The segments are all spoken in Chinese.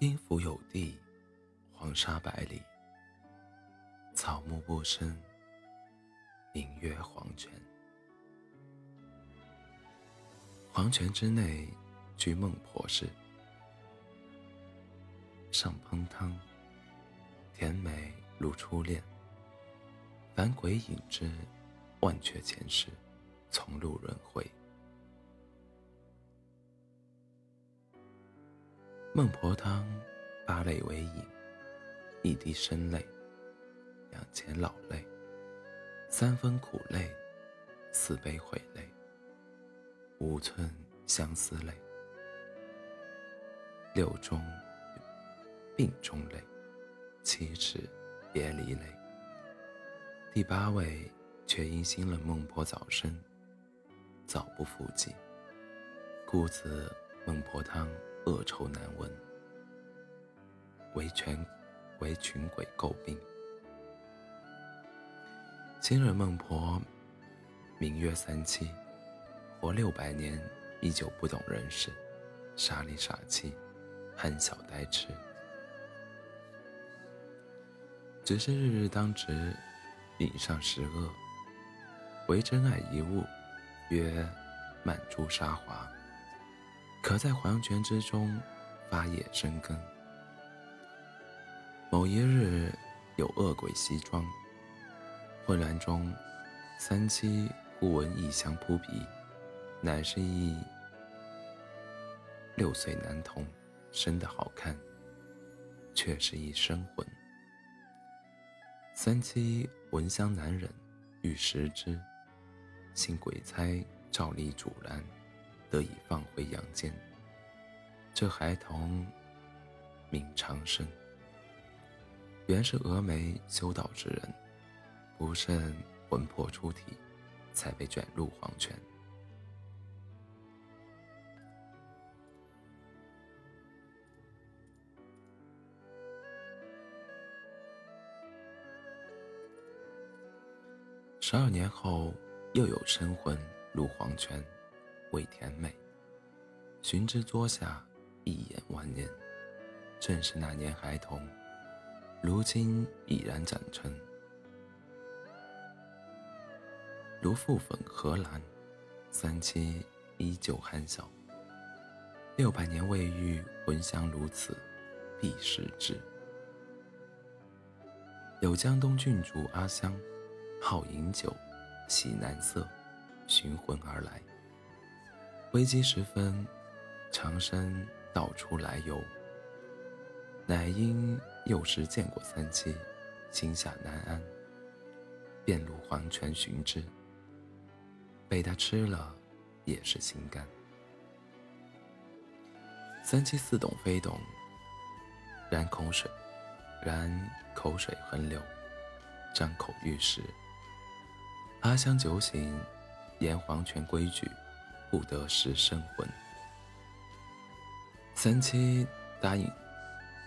阴府有地，黄沙百里，草木不生，名曰黄泉。黄泉之内，居孟婆氏，上烹汤，甜美如初恋。凡鬼饮之，万却前世，从入轮回。孟婆汤，八类为饮：一滴生泪，两钱老泪，三分苦泪，四杯悔泪，五寸相思泪，六中病中泪，七尺别离泪。第八位却因新了孟婆早生，早不复计，故此孟婆汤。恶臭难闻，为全为群鬼诟病。今日孟婆名曰三七，活六百年，依旧不懂人事，傻里傻气，憨笑呆痴。只是日日当值，饮上十恶，唯真爱一物，曰满珠沙华。可在黄泉之中发叶生根。某一日，有恶鬼袭庄，混乱中，三七忽闻异香扑鼻，乃是一六岁男童，生得好看，却是一生魂。三七闻香难忍，欲食之，幸鬼差照例阻拦。得以放回阳间。这孩童名长生，原是峨眉修道之人，不慎魂魄出体，才被卷入黄泉。十二年后，又有生魂入黄泉。味甜美，寻之桌下，一眼万年，正是那年孩童，如今已然长成，如覆粉荷兰，三七依旧憨笑。六百年未遇魂香如此，必是之。有江东郡主阿香，好饮酒，喜男色，寻魂而来。危机时分，长生道出来由，乃因幼时见过三七，心下难安，便入黄泉寻之。被他吃了，也是心甘。三七似懂非懂，然口水，然口水横流，张口欲食。阿香酒醒，言黄泉规矩。不得食生魂。三七答应，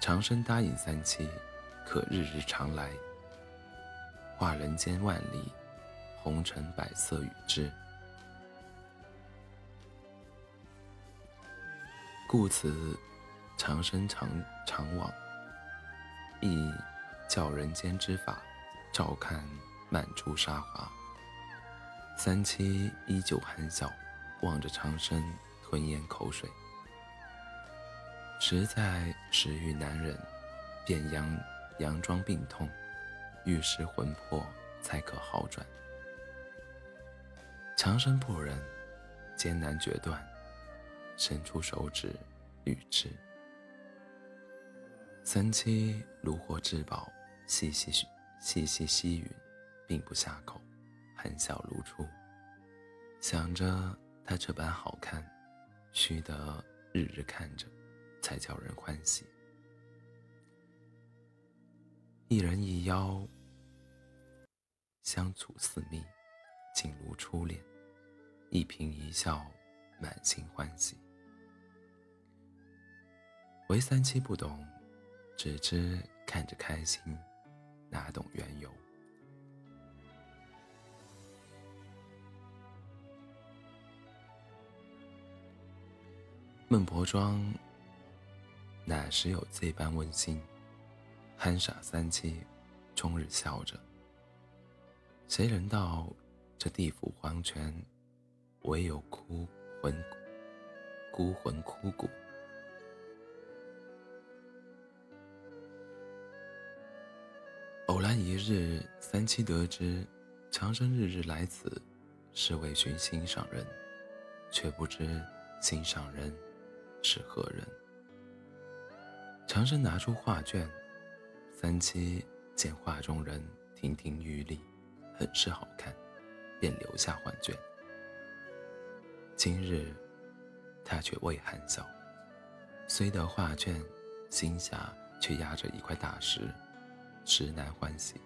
长生答应三七，可日日常来，化人间万里，红尘百色与之。故此，长生常常往，亦教人间之法，照看满珠沙华。三七依旧含笑。望着长生吞咽口水，实在食欲难忍，便佯佯装病痛，欲食魂魄才可好转。长生不忍，艰难决断，伸出手指欲之。三七如获至宝，细细细细吸吮，并不下口，含笑如初，想着。他这般好看，须得日日看着，才叫人欢喜。一人一妖，相处似蜜，竟如初恋。一颦一笑，满心欢喜。唯三七不懂，只知看着开心，哪懂缘由？孟婆庄哪时有这般温馨？憨傻三七，终日笑着。谁人道这地府黄泉，唯有孤魂孤魂枯骨？偶然一日，三七得知长生日日来此，是为寻心上人，却不知心上人是何人。长生拿出画卷，三七见画中人亭亭玉立，很是好看，便留下画卷。今日他却未含笑，虽得画卷，心下却压着一块大石。实难欢喜。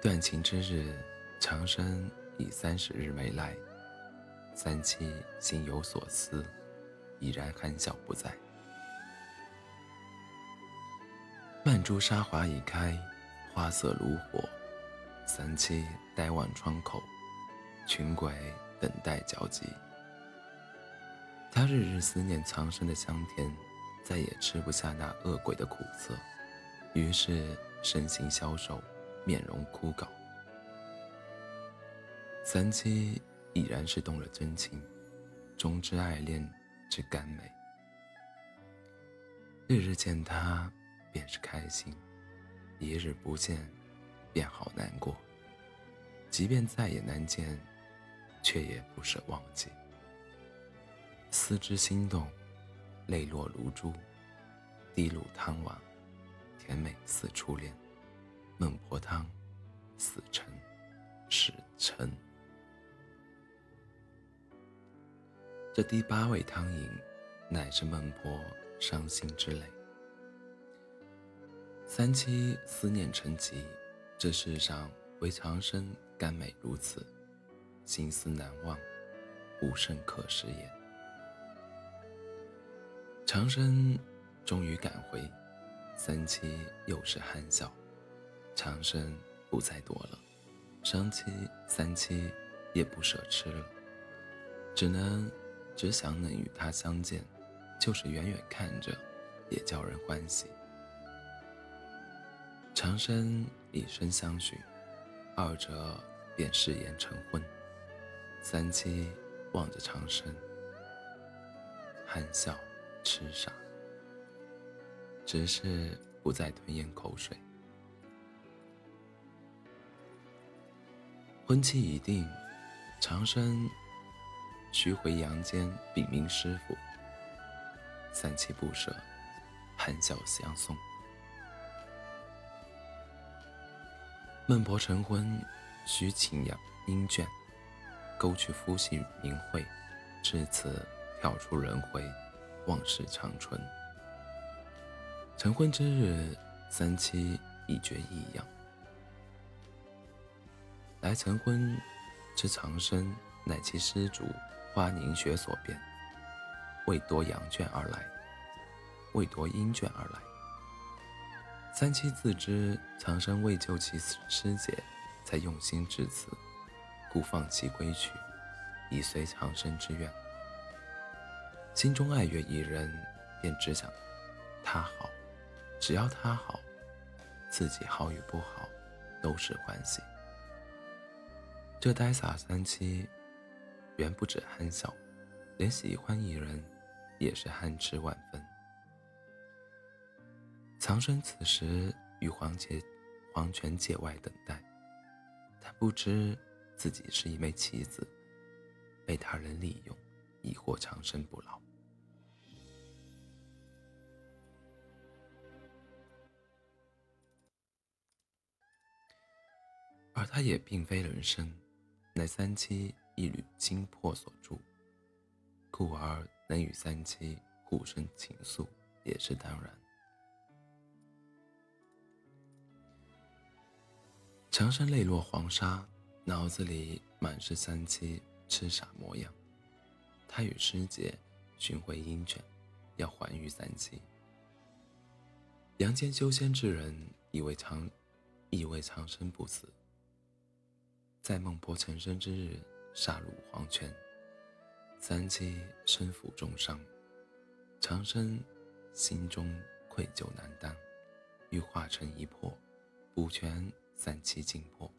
断情之日，长生已三十日没来，三七心有所思，已然含笑不在。曼珠沙华已开，花色如火。三七呆望窗口，群鬼等待交集。他日日思念长生的香甜。再也吃不下那恶鬼的苦涩，于是身形消瘦，面容枯槁。三七已然是动了真情，终之爱恋之甘美。日日见他，便是开心；一日不见，便好难过。即便再也难见，却也不舍忘记。思之心动。泪落如珠，滴入汤碗，甜美似初恋。孟婆汤，死沉，始沉。这第八味汤饮，乃是孟婆伤心之泪。三七思念成疾，这世上唯长生甘美如此，心思难忘，无甚可食也。长生终于赶回，三七又是憨笑。长生不再躲了，伤七三七也不舍吃了，只能只想能与他相见，就是远远看着，也叫人欢喜。长生以身相许，二者便誓言成婚。三七望着长生，憨笑。痴傻，只是不再吞咽口水。婚期已定，长生须回阳间禀明师傅。三七不舍，含笑相送。孟婆成婚，须请养阴眷，勾去夫婿名讳，至此跳出轮回。往事长存。成婚之日，三七已觉异样。来成婚之长生，乃其施主花凝雪所变，为夺阳卷而来，为夺阴卷而来。三七自知长生为救其师姐，才用心至此，故放弃归去，以随长生之愿。心中爱悦一人，便只想他好，只要他好，自己好与不好，都是欢喜。这呆傻三七，原不止憨笑，连喜欢一人，也是憨痴万分。藏身此时与黄界黄泉界外等待，他不知自己是一枚棋子，被他人利用，以获长生不老。而他也并非人生，乃三七一缕精魄所铸，故而能与三七互生情愫，也是当然。长生泪落黄沙，脑子里满是三七痴傻模样。他与师姐寻回阴犬，要还于三七。阳间修仙之人以为长，以为长生不死。在孟婆成身之日，杀入黄泉，三七身负重伤，长生心中愧疚难当，欲化成一魄，补全三七精魄。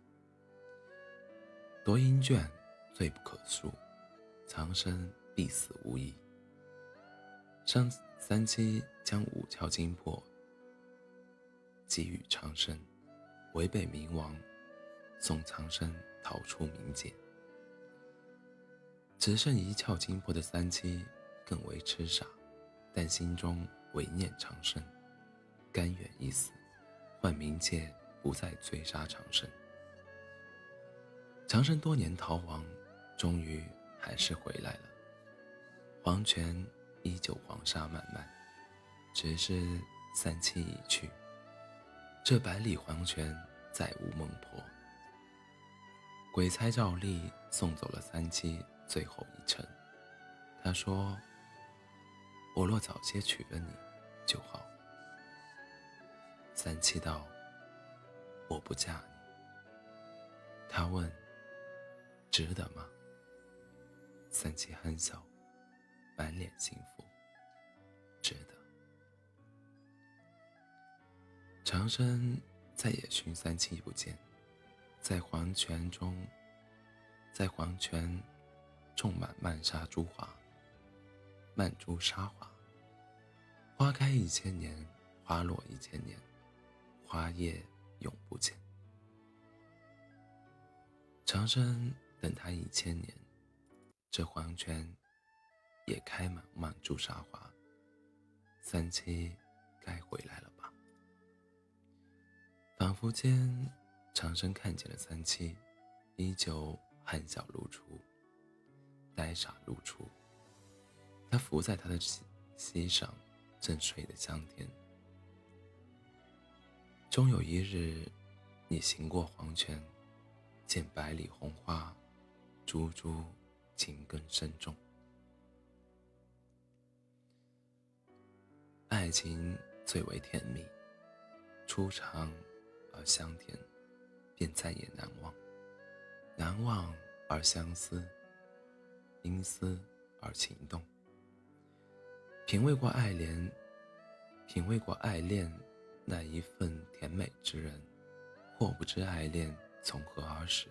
夺阴卷，罪不可恕，长生必死无疑。上三七将五窍精魄给予长生，违背冥王，送长生逃出冥界。只剩一窍精魄的三七更为痴傻，但心中唯念长生，甘愿一死，换冥界不再追杀长生。长生多年逃亡，终于还是回来了。黄泉依旧黄沙漫漫，只是三七已去，这百里黄泉再无孟婆。鬼差照例送走了三七。最后一程，他说：“我若早些娶了你，就好。”三七道：“我不嫁你。”他问：“值得吗？”三七憨笑，满脸幸福：“值得。”长生再也寻三七不见，在黄泉中，在黄泉。种满曼莎珠华，曼珠沙华。花开一千年，花落一千年，花叶永不见。长生等他一千年，这黄泉也开满曼珠沙华。三七该回来了吧？仿佛间，长生看见了三七，依旧含笑如初。呆傻如初，他伏在他的膝膝上，正睡得香甜。终有一日，你行过黄泉，见百里红花，株株情根深重。爱情最为甜蜜，初尝而香甜，便再也难忘；难忘而相思。因思而情动，品味过爱恋，品味过爱恋那一份甜美之人，或不知爱恋从何而始，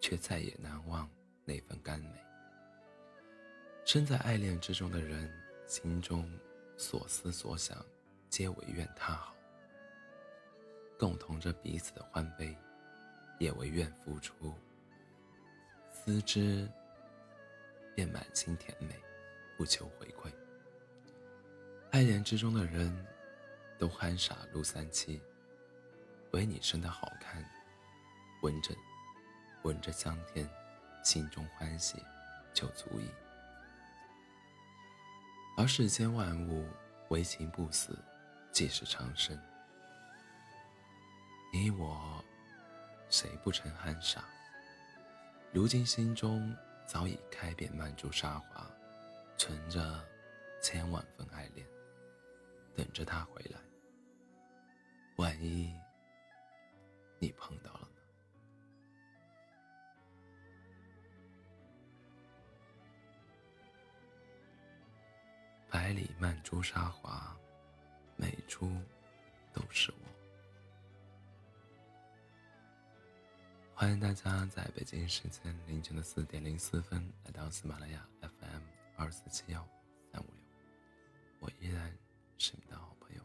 却再也难忘那份甘美。身在爱恋之中的人，心中所思所想，皆唯愿他好，共同着彼此的欢悲，也唯愿付出。思之，便满心甜美，不求回馈。爱恋之中的人，都憨傻如三七，唯你生得好看，闻着闻着香甜，心中欢喜，就足矣。而世间万物，唯情不死，即是长生。你我，谁不曾憨傻？如今心中早已开遍曼珠沙华，存着千万份爱恋，等着他回来。万一你碰到了呢？百里曼珠沙华，每株都是我。欢迎大家在北京时间凌晨的四点零四分来到喜马拉雅 fm 二四七幺三五六。我依然是你的好朋友